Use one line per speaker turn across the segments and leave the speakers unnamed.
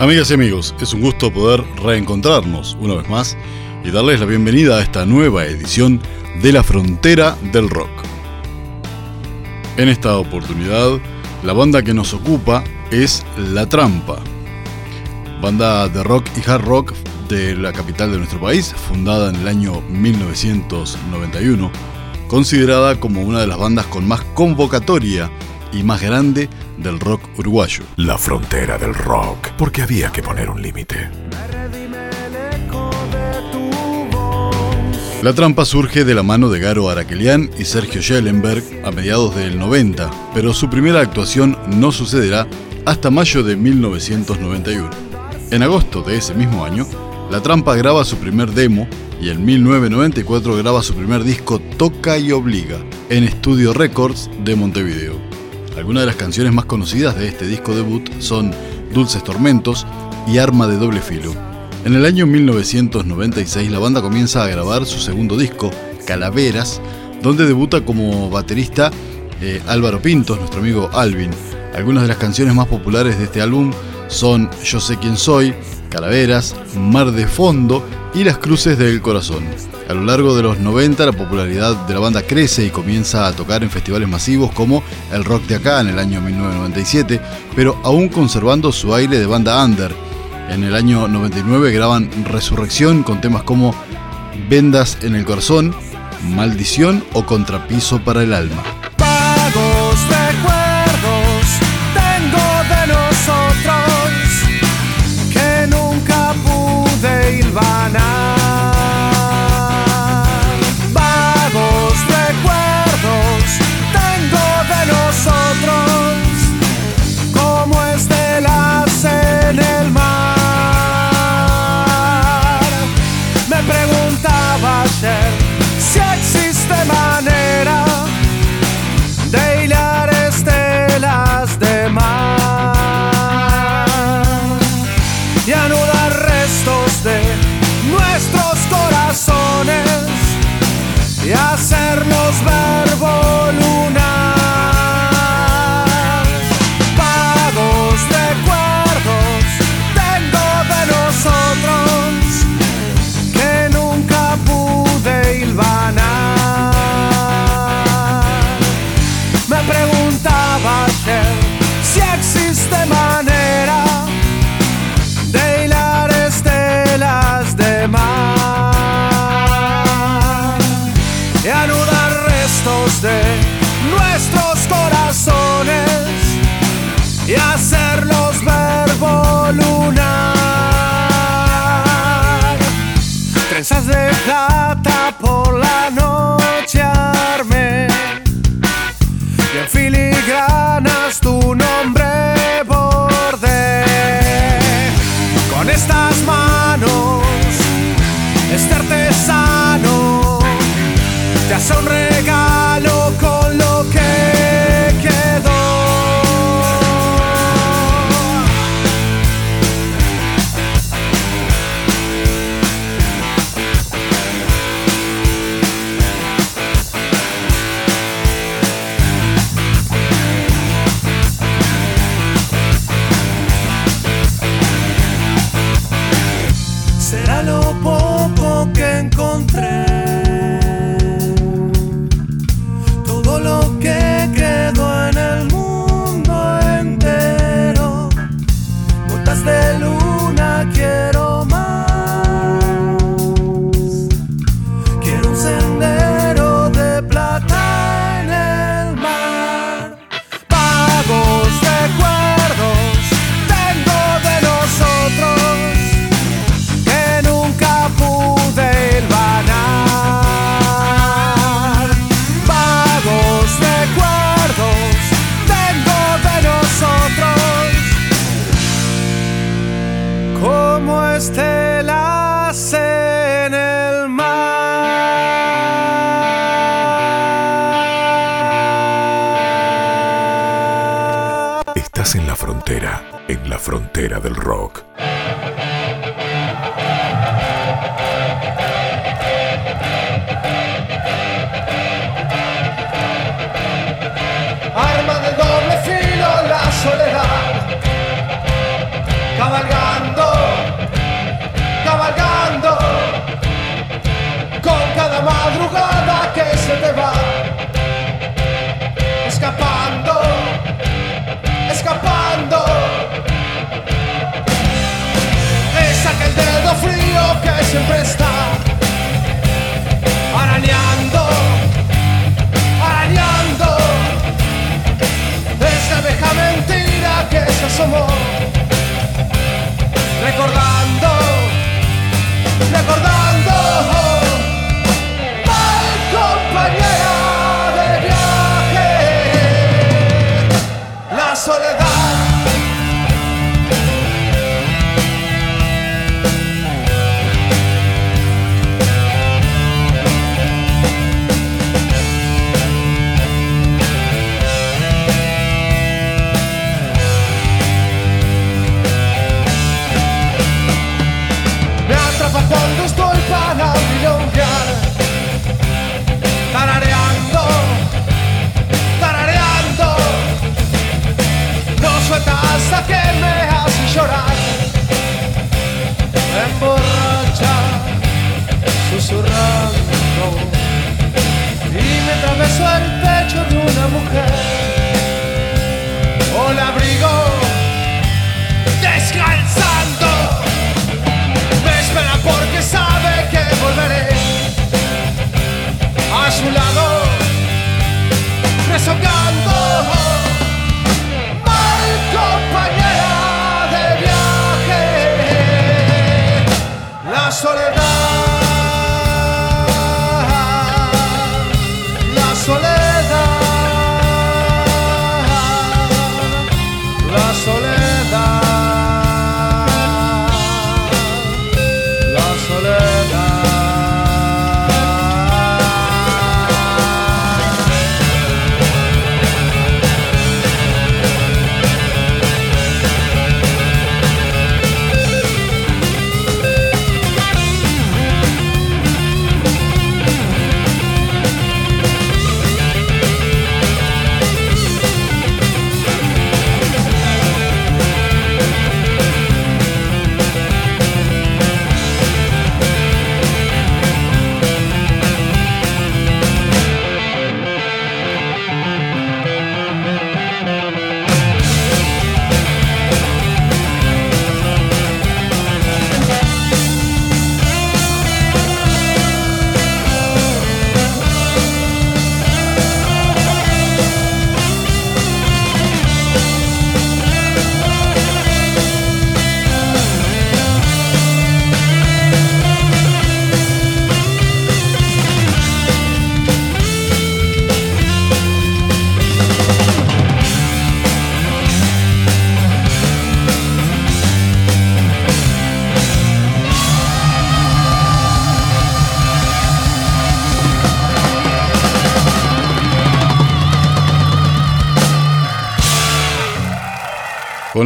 Amigas y amigos, es un gusto poder reencontrarnos una vez más y darles la bienvenida a esta nueva edición de La Frontera del Rock. En esta oportunidad, la banda que nos ocupa es La Trampa, banda de rock y hard rock de la capital de nuestro país, fundada en el año 1991, considerada como una de las bandas con más convocatoria y más grande del rock uruguayo.
La frontera del rock, porque había que poner un límite.
La trampa surge de la mano de Garo Araquelian y Sergio Schellenberg a mediados del 90, pero su primera actuación no sucederá hasta mayo de 1991. En agosto de ese mismo año, La Trampa graba su primer demo y en 1994 graba su primer disco Toca y Obliga en Studio Records de Montevideo. Algunas de las canciones más conocidas de este disco debut son Dulces Tormentos y Arma de doble filo. En el año 1996 la banda comienza a grabar su segundo disco, Calaveras, donde debuta como baterista eh, Álvaro Pintos, nuestro amigo Alvin. Algunas de las canciones más populares de este álbum son Yo sé quién soy, Calaveras, Mar de Fondo y Las Cruces del Corazón. A lo largo de los 90 la popularidad de la banda crece y comienza a tocar en festivales masivos como el Rock de Acá en el año 1997, pero aún conservando su aire de banda under. En el año 99 graban Resurrección con temas como Vendas en el Corazón, Maldición o Contrapiso para el Alma. sonregar.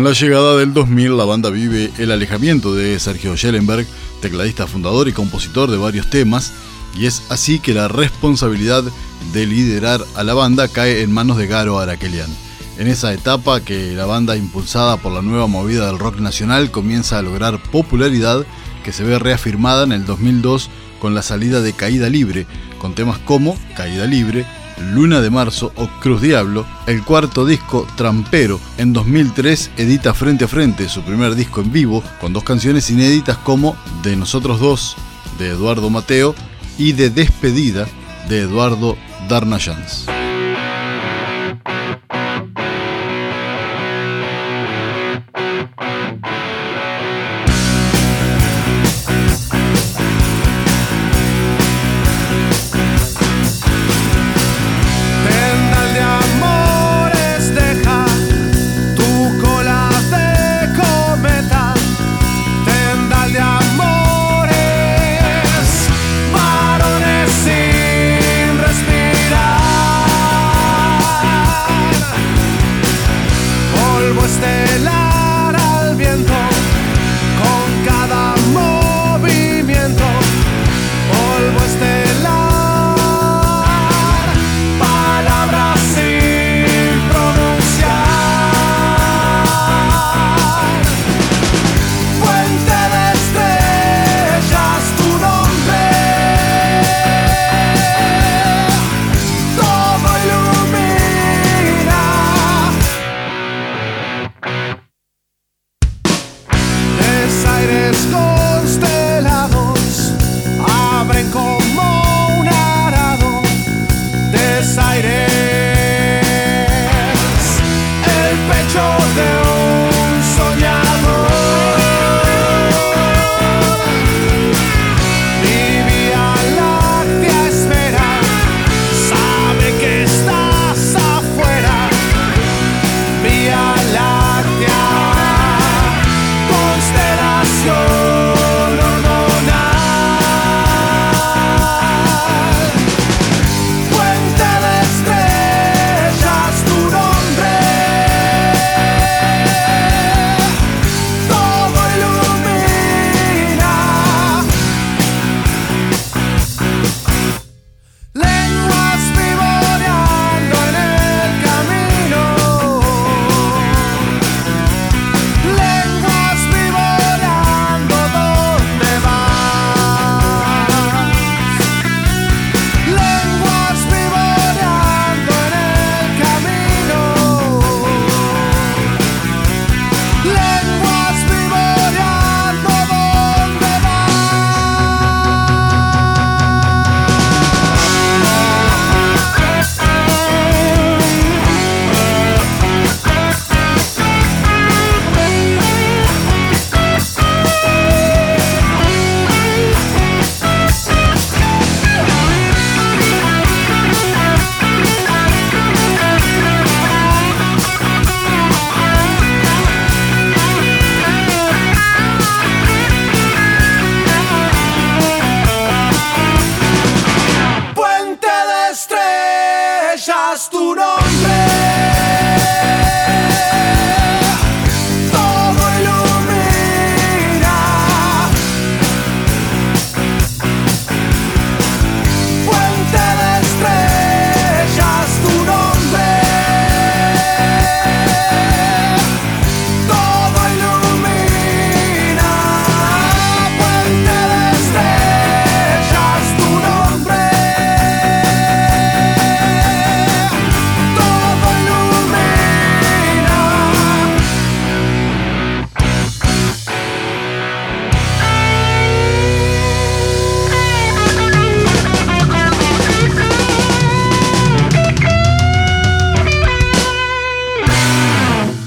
Con la
llegada del 2000, la banda vive el alejamiento de Sergio Schellenberg, tecladista fundador y compositor de varios temas, y es así que la responsabilidad de liderar a la banda cae en manos de Garo Arakelian. En esa etapa que la banda impulsada por la nueva movida del rock nacional comienza a lograr popularidad que se ve reafirmada en el 2002 con la salida de Caída Libre, con temas como Caída Libre, Luna de Marzo o Cruz Diablo, el cuarto disco Trampero. En 2003 edita Frente a Frente, su primer disco en vivo, con dos canciones inéditas como De Nosotros Dos, de Eduardo Mateo, y de Despedida, de Eduardo Darnayans.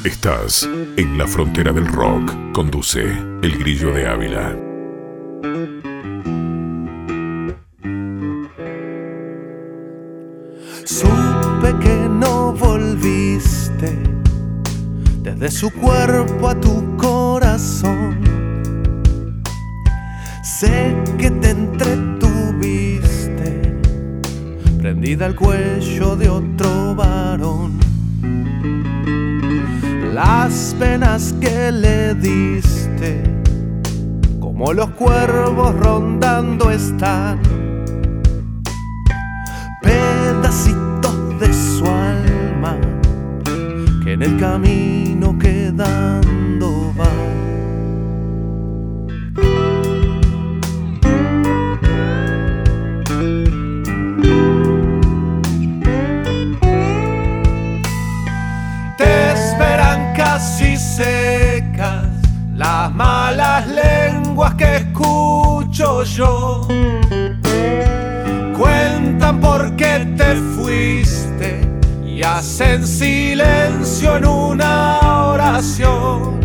En la frontera del rock. Conduce El Grillo de Ávila.
Supe que no volviste desde su cuerpo a tu corazón. Sé que te entretuviste prendida al cuello de otro varón las penas que le diste, como los cuervos rondando están, pedacitos de su alma que en el camino quedando te fuiste y hacen silencio en una oración.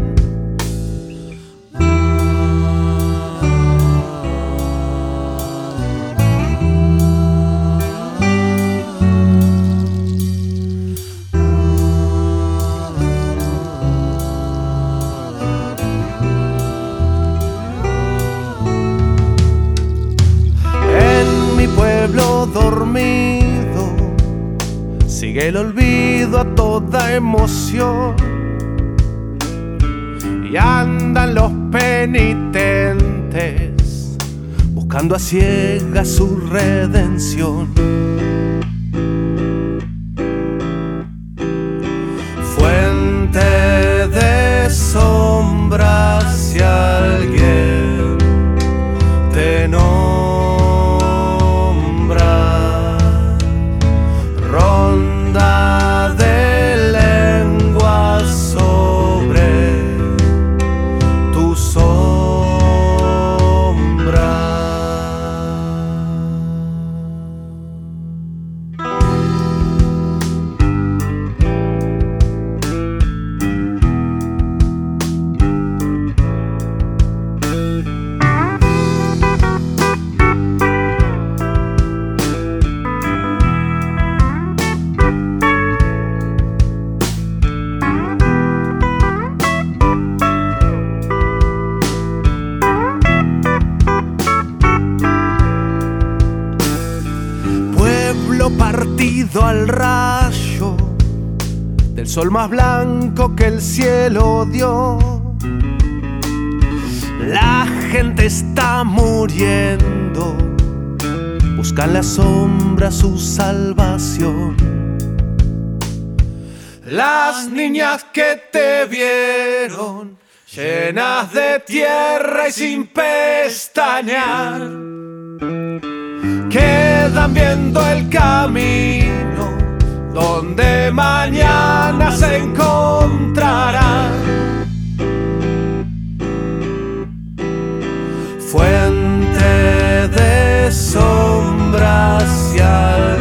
Sigue el olvido a toda emoción. Y andan los penitentes buscando a ciegas su redención. Cielo dio. La gente está muriendo, busca en la sombra su salvación. Las niñas que te vieron, llenas de tierra y sin pestañear, quedan viendo el camino donde mañana se encontrarán. Fuente de sombras si alguien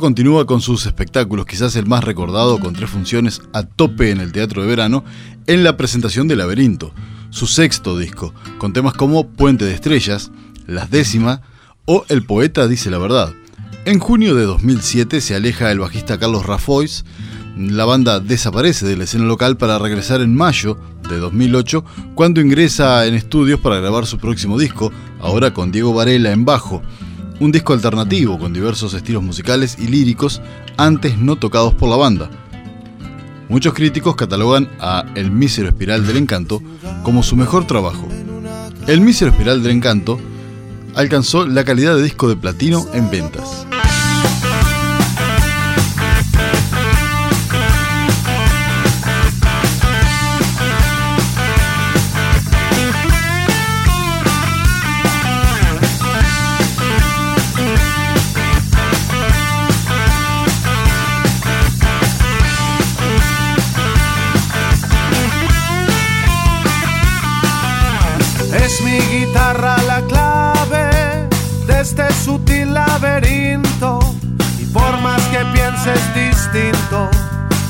continúa con sus espectáculos, quizás el más recordado con tres funciones a tope en el Teatro de Verano, en la presentación de Laberinto, su sexto disco, con temas como Puente de Estrellas, Las Décimas o El Poeta Dice la Verdad. En junio de 2007 se aleja el bajista Carlos Rafois, la banda desaparece de la escena local para regresar en mayo de 2008, cuando ingresa en estudios para grabar su próximo disco, ahora con Diego Varela en bajo, un disco alternativo con diversos estilos musicales y líricos antes no tocados por la banda. Muchos críticos catalogan a El mísero espiral del encanto como su mejor trabajo. El mísero espiral del encanto alcanzó la calidad de disco de platino en ventas.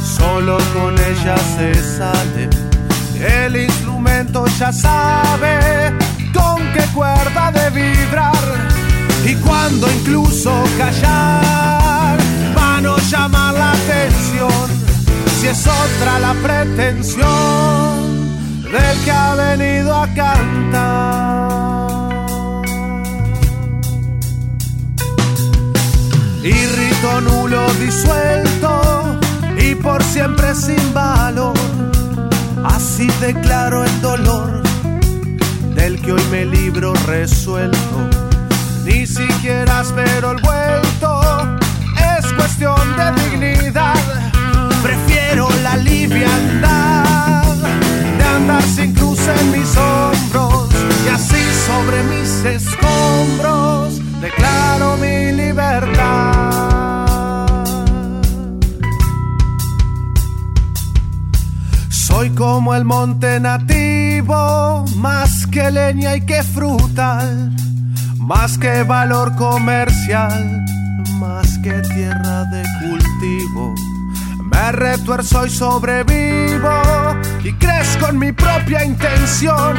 Solo con ella se sale. El instrumento ya sabe con qué cuerda de vibrar y cuando incluso callar va no llamar la atención si es otra la pretensión del que ha venido a cantar. Nulo disuelto y por siempre sin valor. Así declaro el dolor del que hoy me libro resuelto. Ni siquiera espero el vuelto, es cuestión de dignidad. Prefiero la liviandad de andar sin cruz en mis hombros y así sobre mis escombros declaro mi libertad. Soy como el monte nativo, más que leña y que frutal, más que valor comercial, más que tierra de cultivo. Me retuerzo y sobrevivo y crezco en mi propia intención.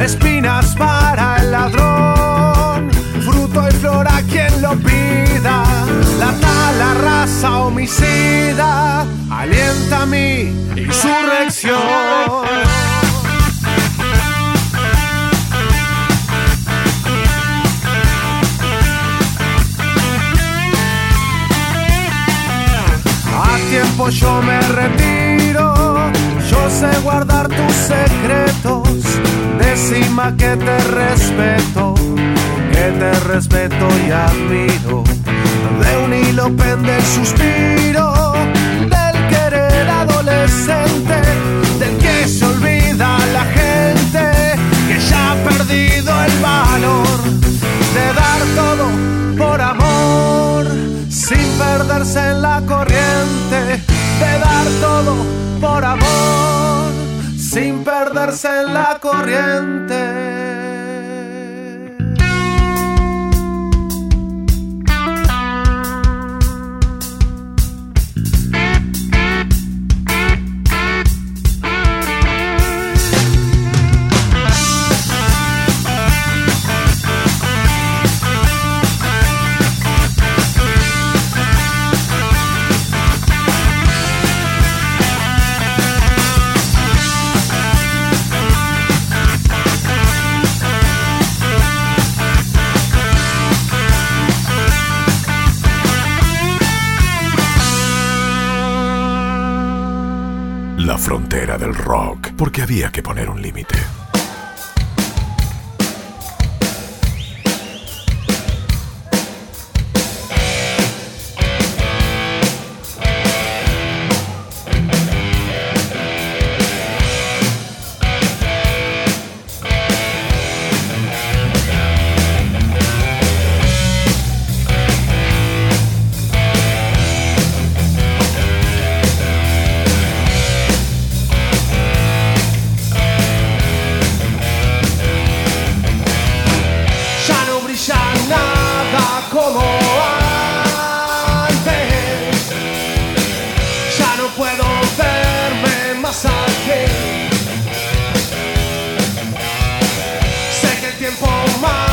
Espinas para el ladrón fruto y flor a quien lo pida. La tala raza homicida alienta mi insurrección. A tiempo yo me retiro, yo sé guardar tus secretos, decima que te respeto que te respeto y admiro. Por amor, sin perderse en la corriente.
Porque había que poner un límite.
Que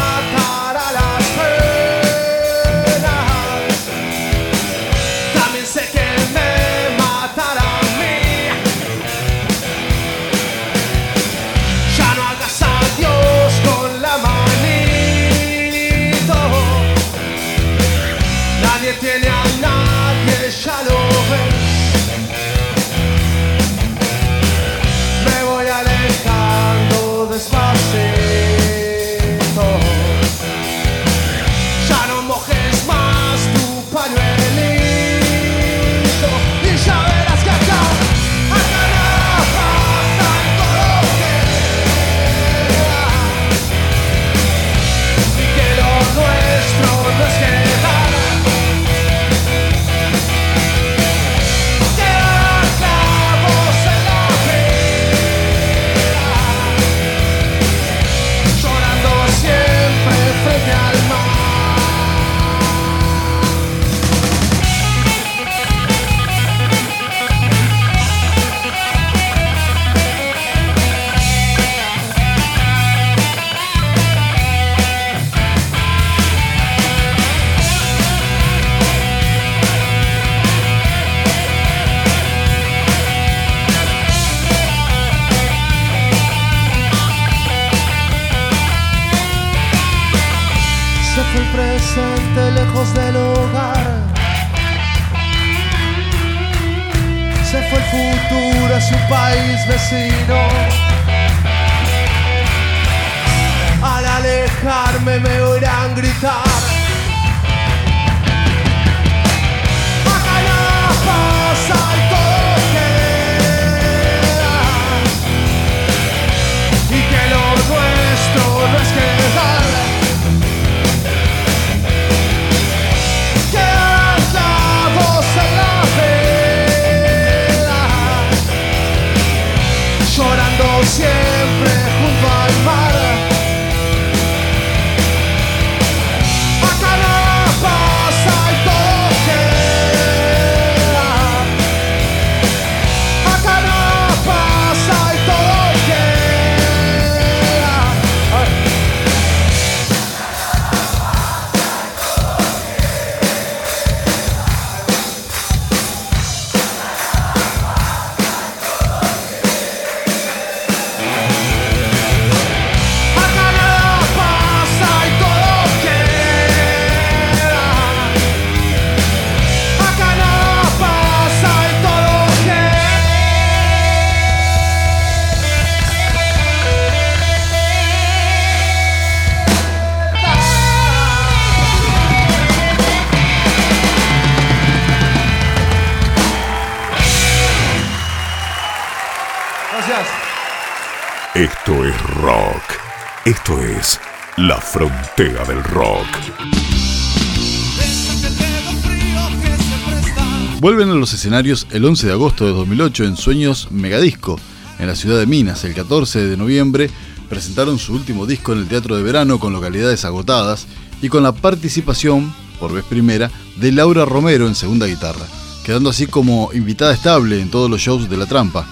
Vuelven a los escenarios el 11 de agosto de 2008 en Sueños Megadisco, en la ciudad de Minas. El 14 de noviembre presentaron su último disco en el Teatro de Verano con localidades agotadas y con la participación, por vez primera, de Laura Romero en segunda guitarra, quedando así como invitada estable en todos los shows de La Trampa.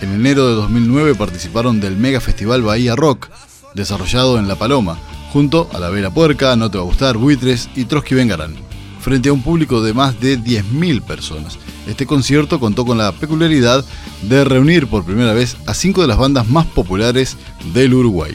En enero de 2009 participaron del Mega Festival Bahía Rock, desarrollado en La Paloma, junto a La Vela Puerca, No Te Va a Gustar, Buitres y Trotsky Vengarán frente a un público de más de 10.000 personas. Este concierto contó con la peculiaridad de reunir por primera vez a cinco de las bandas más populares del Uruguay.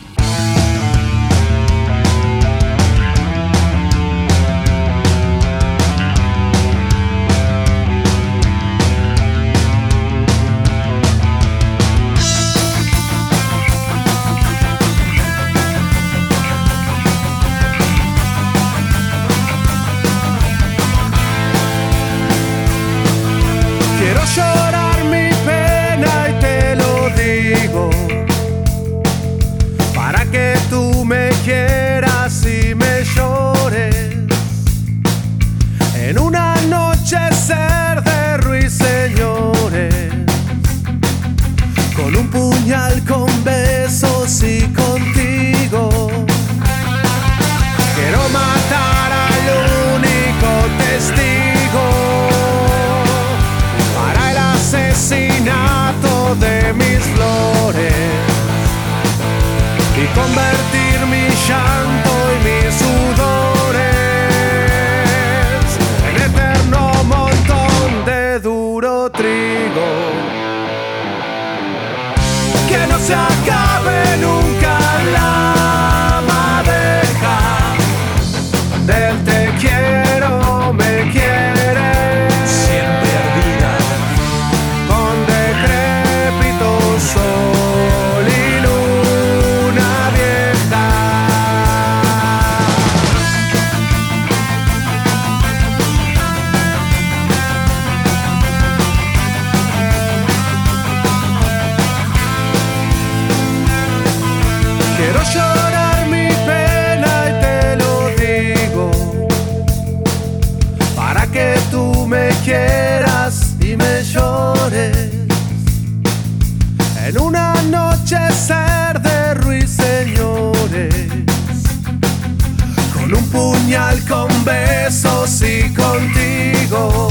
Go.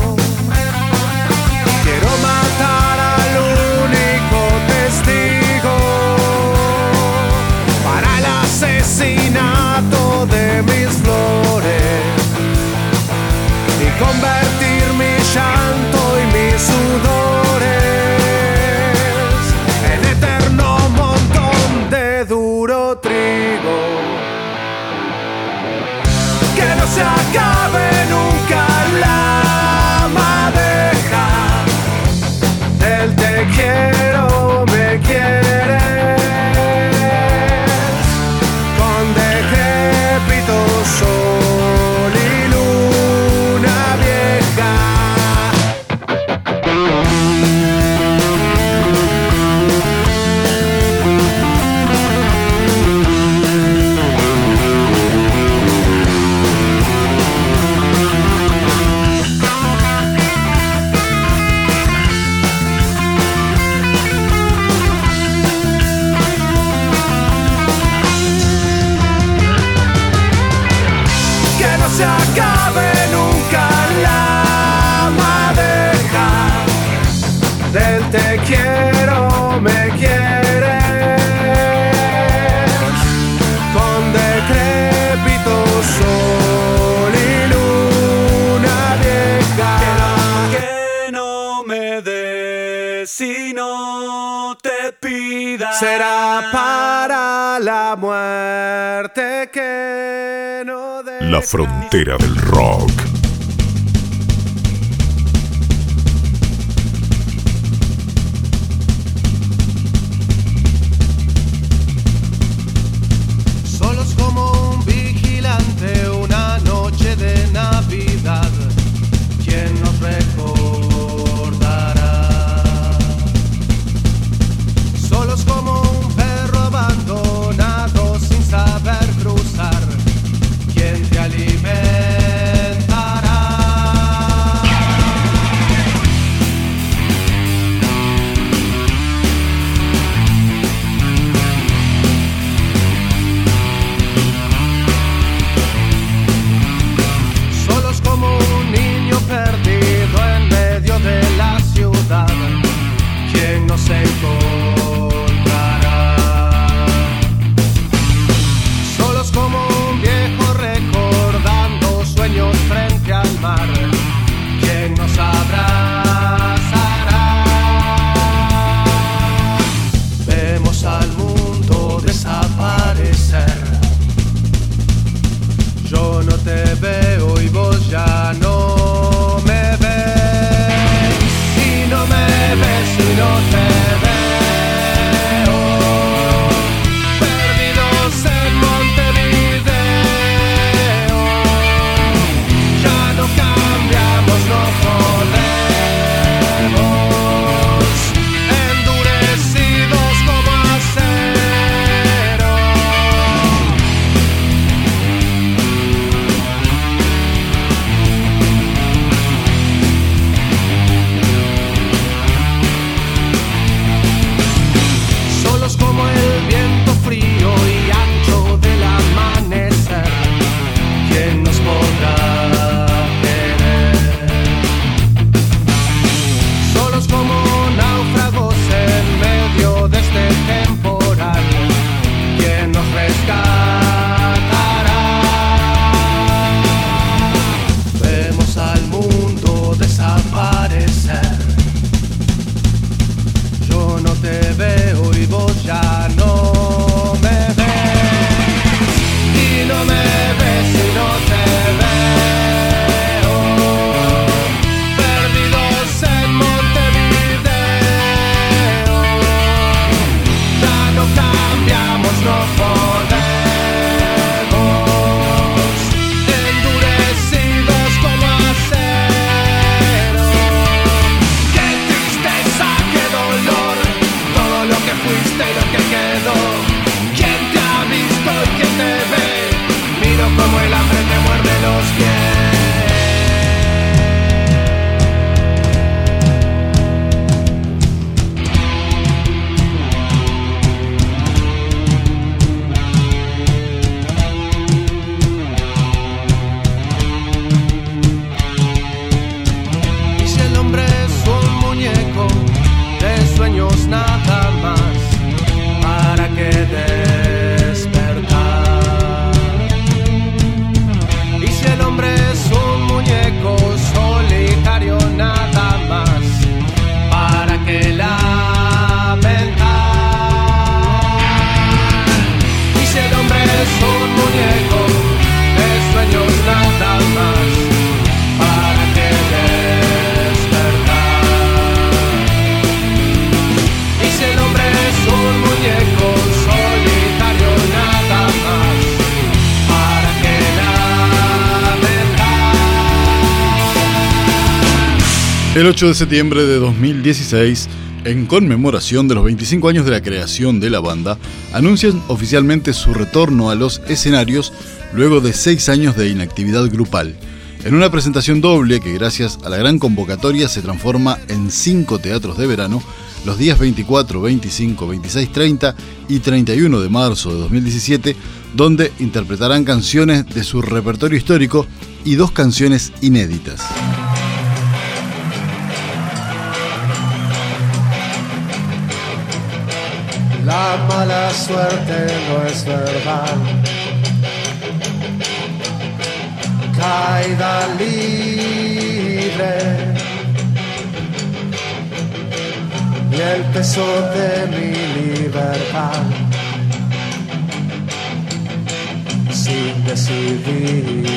para
la muerte que no
La frontera del rock.
El 8 de septiembre de 2016, en conmemoración de los 25 años de la creación de la banda, anuncian oficialmente su retorno a los escenarios luego de 6 años de inactividad grupal. En una presentación doble que gracias a la gran convocatoria se transforma en 5 teatros de verano, los días 24, 25, 26, 30 y 31 de marzo de 2017, donde interpretarán canciones de su repertorio histórico y dos canciones inéditas.
La mala suerte no es verdad. Caída libre. Y el peso de mi libertad. Sin decidirme.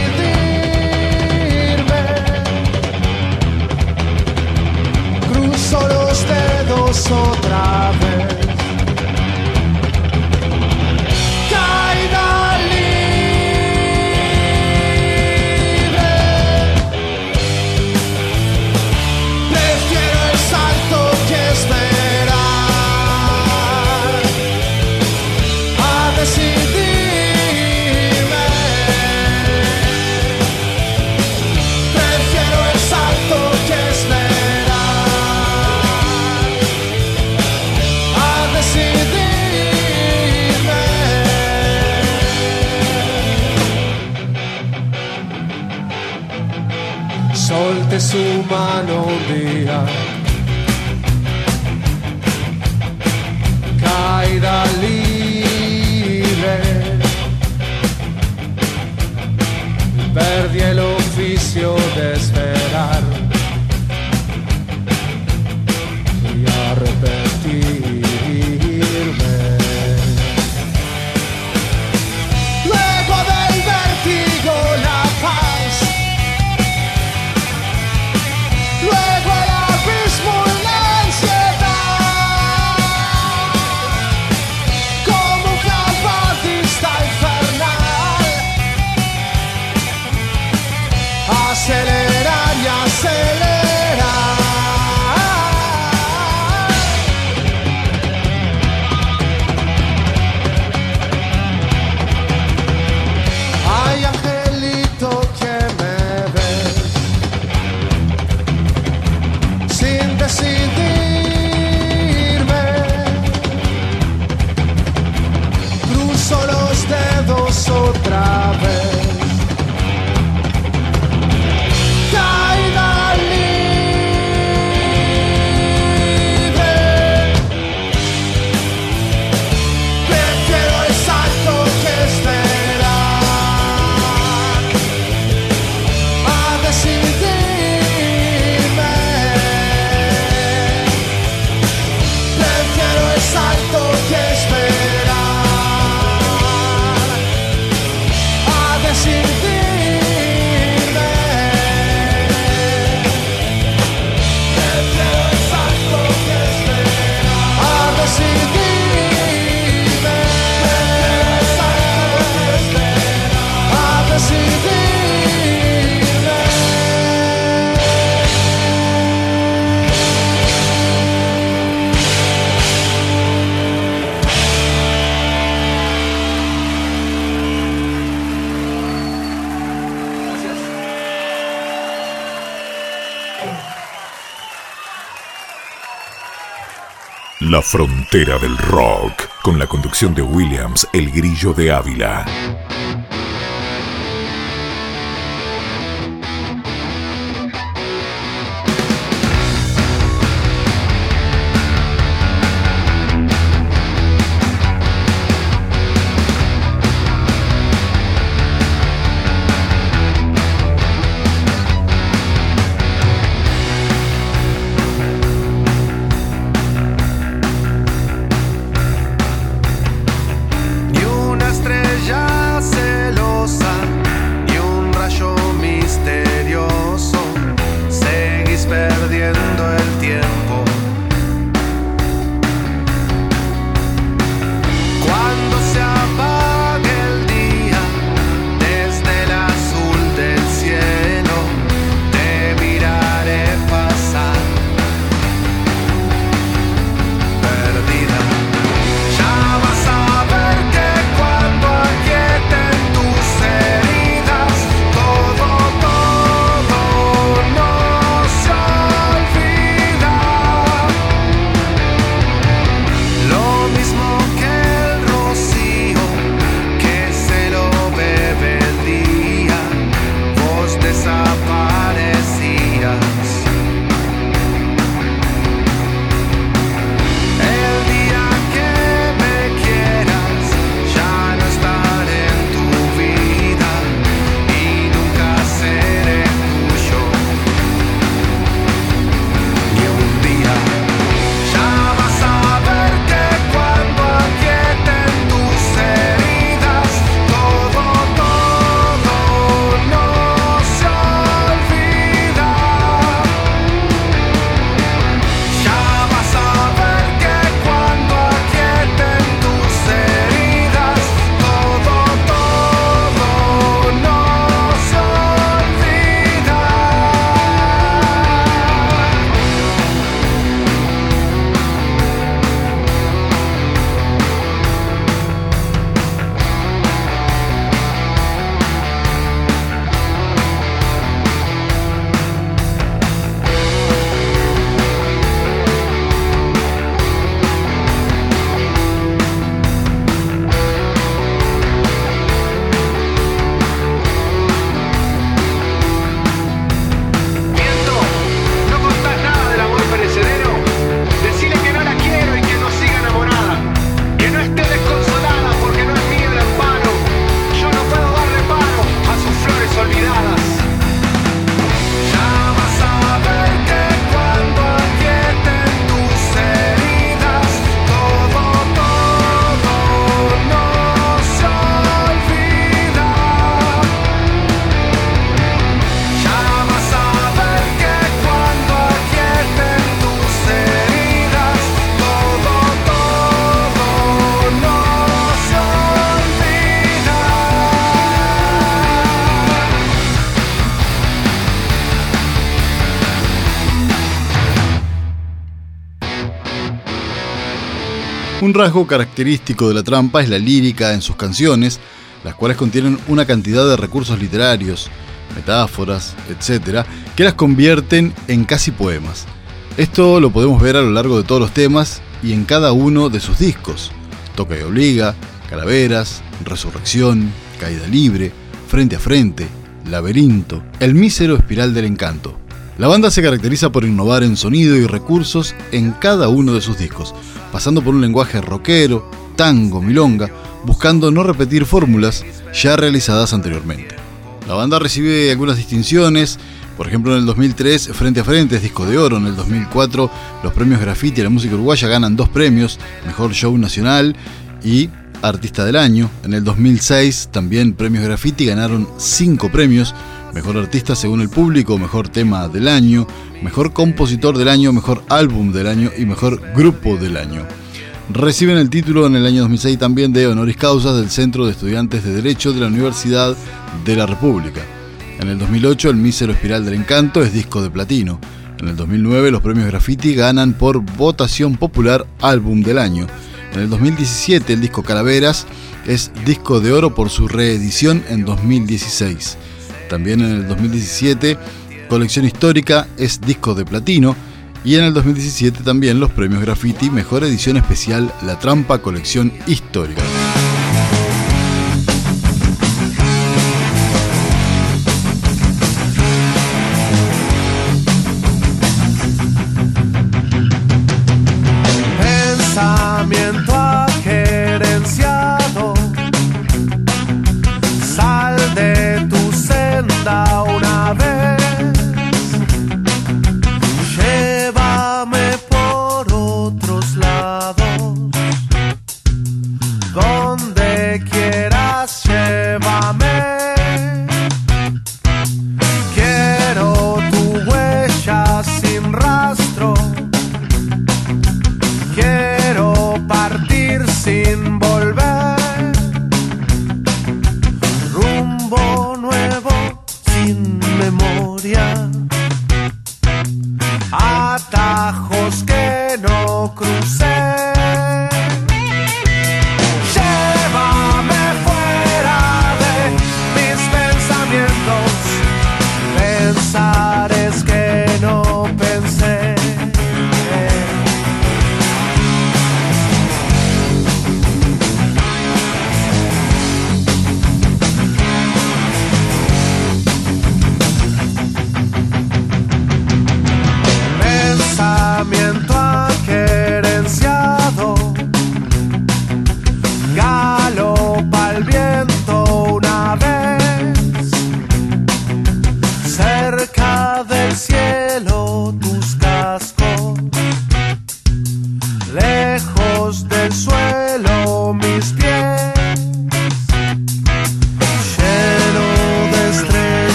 solos dedos otra vez. Frontera del rock, con la conducción de Williams, el grillo de Ávila.
Un rasgo característico de la trampa es la lírica en sus canciones, las cuales contienen una cantidad de recursos literarios, metáforas, etc., que las convierten en casi poemas. Esto lo podemos ver a lo largo de todos los temas y en cada uno de sus discos. Toca y obliga, Calaveras, Resurrección, Caída Libre, Frente a Frente, Laberinto, El mísero espiral del encanto. La banda se caracteriza por innovar en sonido y recursos en cada uno de sus discos, pasando por un lenguaje rockero, tango, milonga, buscando no repetir fórmulas ya realizadas anteriormente. La banda recibe algunas distinciones, por ejemplo en el 2003 Frente a Frente es disco de oro, en el 2004 los premios Graffiti a la música uruguaya ganan dos premios, Mejor Show Nacional y Artista del Año. En el 2006 también premios Graffiti ganaron cinco premios, Mejor Artista según el público, Mejor Tema del Año, Mejor Compositor del Año, Mejor Álbum del Año y Mejor Grupo del Año. Reciben el título en el año 2006 también de Honoris Causas del Centro de Estudiantes de Derecho de la Universidad de la República. En el 2008 el Mísero Espiral del Encanto es disco de platino. En el 2009 los premios Graffiti ganan por votación popular Álbum del Año. En el 2017 el disco Calaveras es disco de oro por su reedición en 2016. También en el 2017 Colección Histórica es disco de platino y en el 2017 también los premios Graffiti Mejor Edición Especial La Trampa Colección Histórica.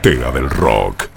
Frontera del rock.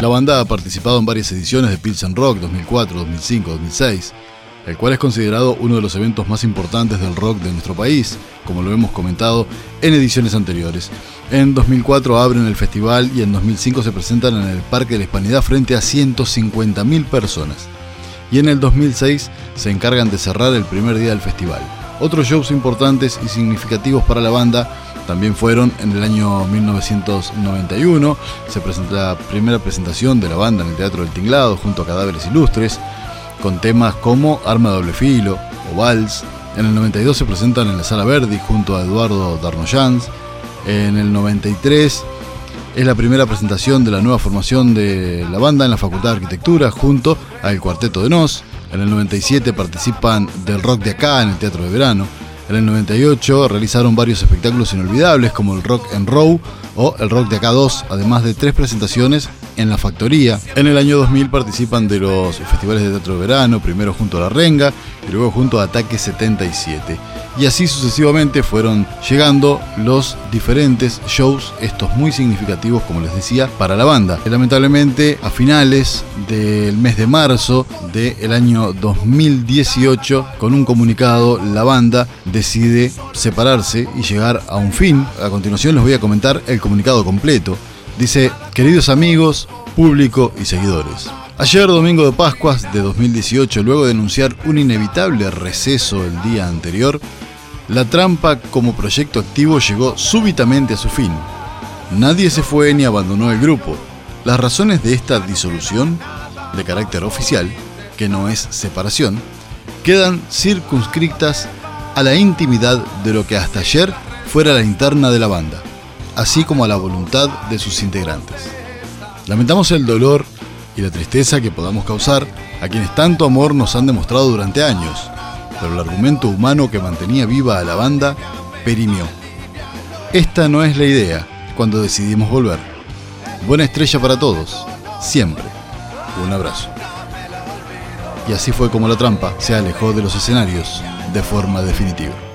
La
banda ha participado en varias ediciones de Pilsen Rock 2004, 2005, 2006, el cual es considerado uno de los eventos más importantes del rock de nuestro país, como lo hemos comentado en ediciones anteriores. En 2004 abren el festival y en 2005 se presentan en el Parque de la Hispanidad frente a 150.000 personas. Y en el 2006 se encargan de cerrar el primer día del festival. Otros shows importantes y significativos para la banda también fueron en el año 1991, se presenta la primera presentación de la banda en el Teatro del Tinglado junto a Cadáveres Ilustres, con temas como Arma de doble filo o Vals. En el 92 se presentan en la Sala Verdi junto a Eduardo Darnoyans. En el 93 es la primera presentación de la nueva formación de la banda en la Facultad de Arquitectura junto al Cuarteto de Nos. En el 97 participan del Rock de Acá en el Teatro de Verano. En el 98 realizaron varios espectáculos inolvidables como el Rock en Row o el Rock de Acá 2, además de tres presentaciones en la Factoría. En el año 2000 participan de los festivales de teatro de verano, primero junto a La Renga y luego junto a Ataque 77. Y así sucesivamente fueron llegando los diferentes shows, estos muy significativos, como les decía, para la banda. Lamentablemente, a finales del mes de marzo del año 2018, con un comunicado, la banda decide separarse y llegar a un fin. A continuación les voy a comentar el comunicado completo. Dice, queridos amigos, público y seguidores. Ayer, domingo de Pascuas de 2018, luego de anunciar un inevitable receso el día anterior, la trampa como proyecto activo llegó súbitamente a su fin. Nadie se fue ni abandonó el grupo. Las razones de esta disolución, de carácter oficial, que no es separación, quedan circunscritas
a la intimidad de lo que hasta ayer fuera la interna de la banda, así como a la voluntad de sus integrantes. Lamentamos el dolor y la tristeza que podamos causar a quienes tanto amor nos han demostrado durante años, pero el argumento humano que mantenía viva a la banda perimió. Esta no es la idea cuando decidimos volver. Buena estrella para todos, siempre. Un abrazo. Y así fue como la trampa se alejó de los escenarios de forma definitiva.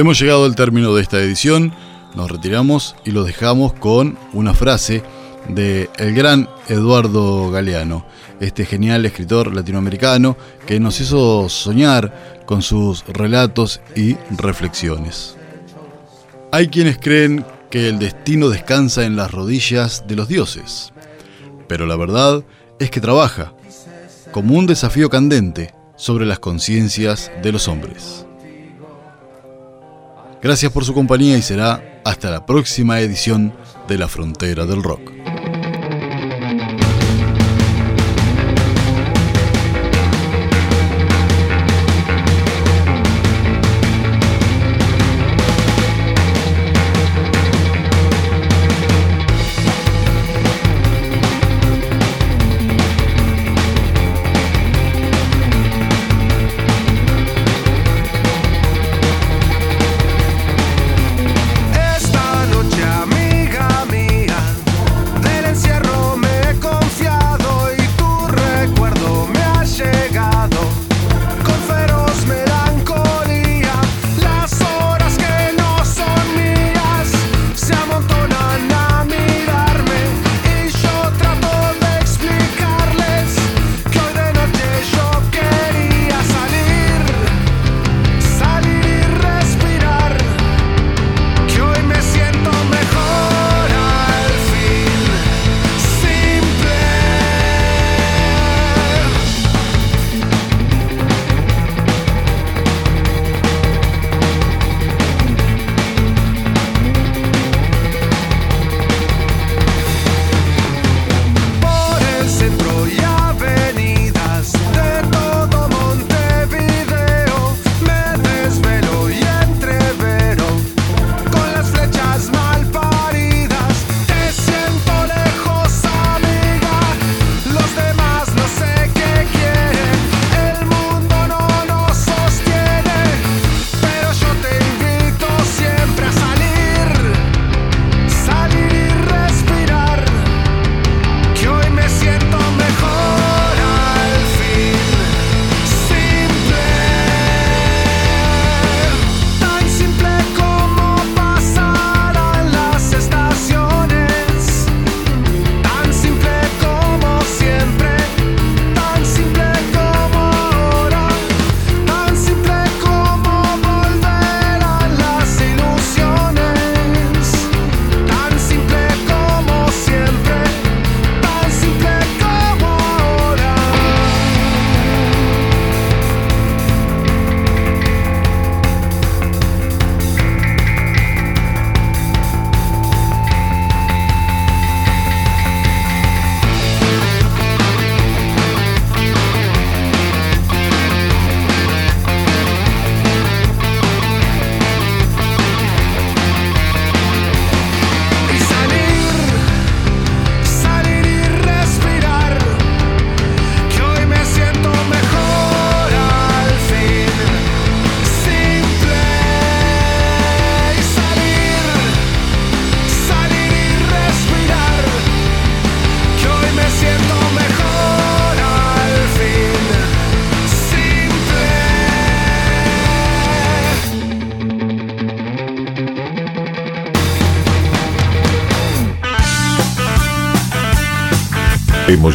Hemos llegado al término de esta edición, nos retiramos y los dejamos con una frase de el gran Eduardo Galeano, este genial escritor latinoamericano que nos hizo soñar con sus relatos y reflexiones. Hay quienes creen que el destino descansa en las rodillas de los dioses, pero la verdad es que trabaja como un desafío candente sobre las conciencias de los hombres. Gracias por su compañía y será hasta la próxima edición de La Frontera del Rock.